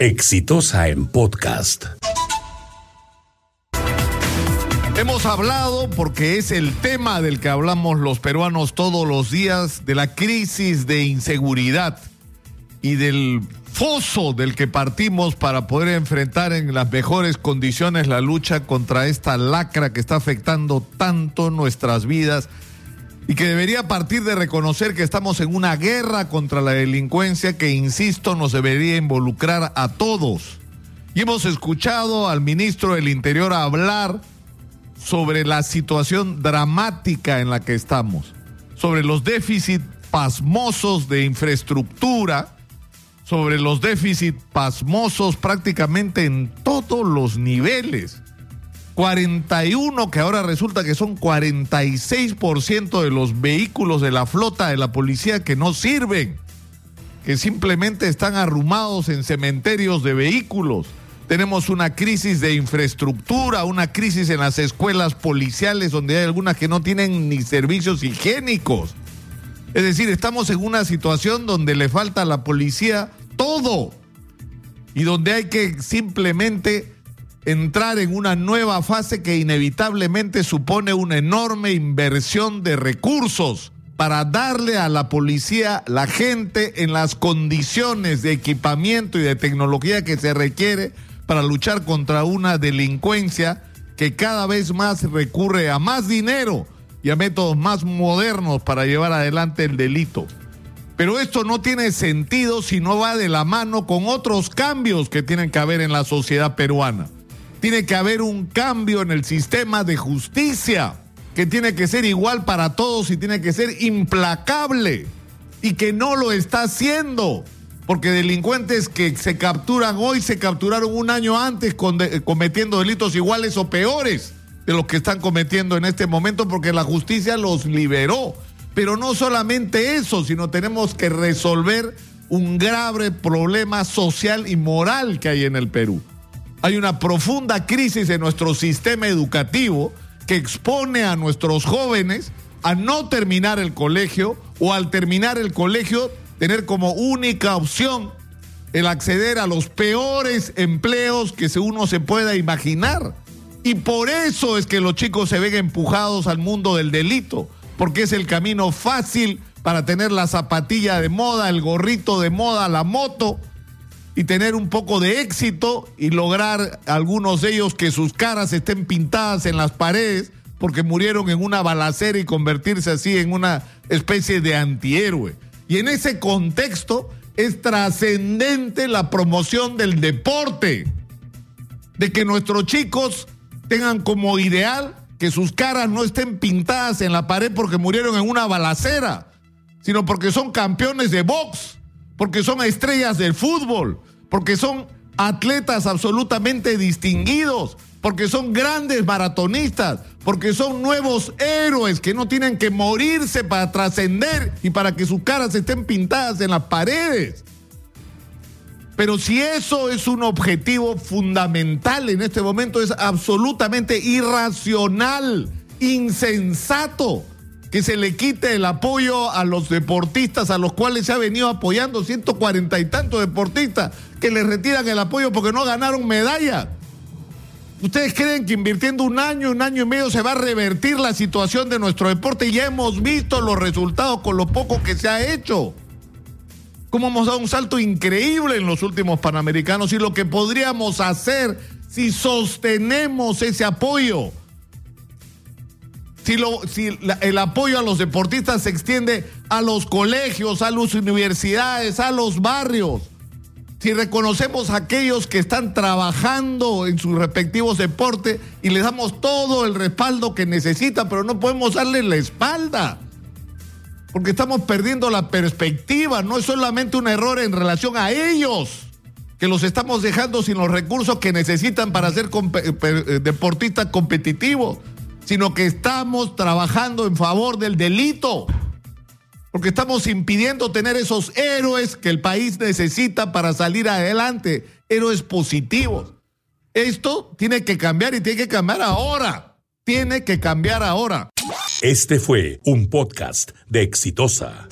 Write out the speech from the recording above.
Exitosa en podcast. Hemos hablado, porque es el tema del que hablamos los peruanos todos los días, de la crisis de inseguridad y del foso del que partimos para poder enfrentar en las mejores condiciones la lucha contra esta lacra que está afectando tanto nuestras vidas y que debería partir de reconocer que estamos en una guerra contra la delincuencia que, insisto, nos debería involucrar a todos. Y hemos escuchado al ministro del Interior hablar sobre la situación dramática en la que estamos, sobre los déficits pasmosos de infraestructura, sobre los déficits pasmosos prácticamente en todos los niveles. 41 que ahora resulta que son 46% de los vehículos de la flota de la policía que no sirven, que simplemente están arrumados en cementerios de vehículos. Tenemos una crisis de infraestructura, una crisis en las escuelas policiales donde hay algunas que no tienen ni servicios higiénicos. Es decir, estamos en una situación donde le falta a la policía todo y donde hay que simplemente entrar en una nueva fase que inevitablemente supone una enorme inversión de recursos para darle a la policía la gente en las condiciones de equipamiento y de tecnología que se requiere para luchar contra una delincuencia que cada vez más recurre a más dinero y a métodos más modernos para llevar adelante el delito. Pero esto no tiene sentido si no va de la mano con otros cambios que tienen que haber en la sociedad peruana. Tiene que haber un cambio en el sistema de justicia que tiene que ser igual para todos y tiene que ser implacable y que no lo está haciendo. Porque delincuentes que se capturan hoy se capturaron un año antes cometiendo delitos iguales o peores de los que están cometiendo en este momento porque la justicia los liberó. Pero no solamente eso, sino tenemos que resolver un grave problema social y moral que hay en el Perú. Hay una profunda crisis en nuestro sistema educativo que expone a nuestros jóvenes a no terminar el colegio o al terminar el colegio tener como única opción el acceder a los peores empleos que uno se pueda imaginar. Y por eso es que los chicos se ven empujados al mundo del delito porque es el camino fácil para tener la zapatilla de moda, el gorrito de moda, la moto y tener un poco de éxito y lograr algunos de ellos que sus caras estén pintadas en las paredes porque murieron en una balacera y convertirse así en una especie de antihéroe. Y en ese contexto es trascendente la promoción del deporte, de que nuestros chicos tengan como ideal que sus caras no estén pintadas en la pared porque murieron en una balacera, sino porque son campeones de box, porque son estrellas del fútbol, porque son atletas absolutamente distinguidos, porque son grandes maratonistas, porque son nuevos héroes que no tienen que morirse para trascender y para que sus caras estén pintadas en las paredes. Pero si eso es un objetivo fundamental en este momento, es absolutamente irracional, insensato que se le quite el apoyo a los deportistas a los cuales se ha venido apoyando 140 y tantos deportistas que le retiran el apoyo porque no ganaron medalla. ¿Ustedes creen que invirtiendo un año, un año y medio se va a revertir la situación de nuestro deporte? Ya hemos visto los resultados con lo poco que se ha hecho cómo hemos dado un salto increíble en los últimos Panamericanos y lo que podríamos hacer si sostenemos ese apoyo. Si, lo, si el apoyo a los deportistas se extiende a los colegios, a las universidades, a los barrios. Si reconocemos a aquellos que están trabajando en sus respectivos deportes y les damos todo el respaldo que necesitan, pero no podemos darles la espalda porque estamos perdiendo la perspectiva. No es solamente un error en relación a ellos, que los estamos dejando sin los recursos que necesitan para ser eh, deportistas competitivos, sino que estamos trabajando en favor del delito. Porque estamos impidiendo tener esos héroes que el país necesita para salir adelante, héroes positivos. Esto tiene que cambiar y tiene que cambiar ahora. Tiene que cambiar ahora. Este fue un podcast de Exitosa.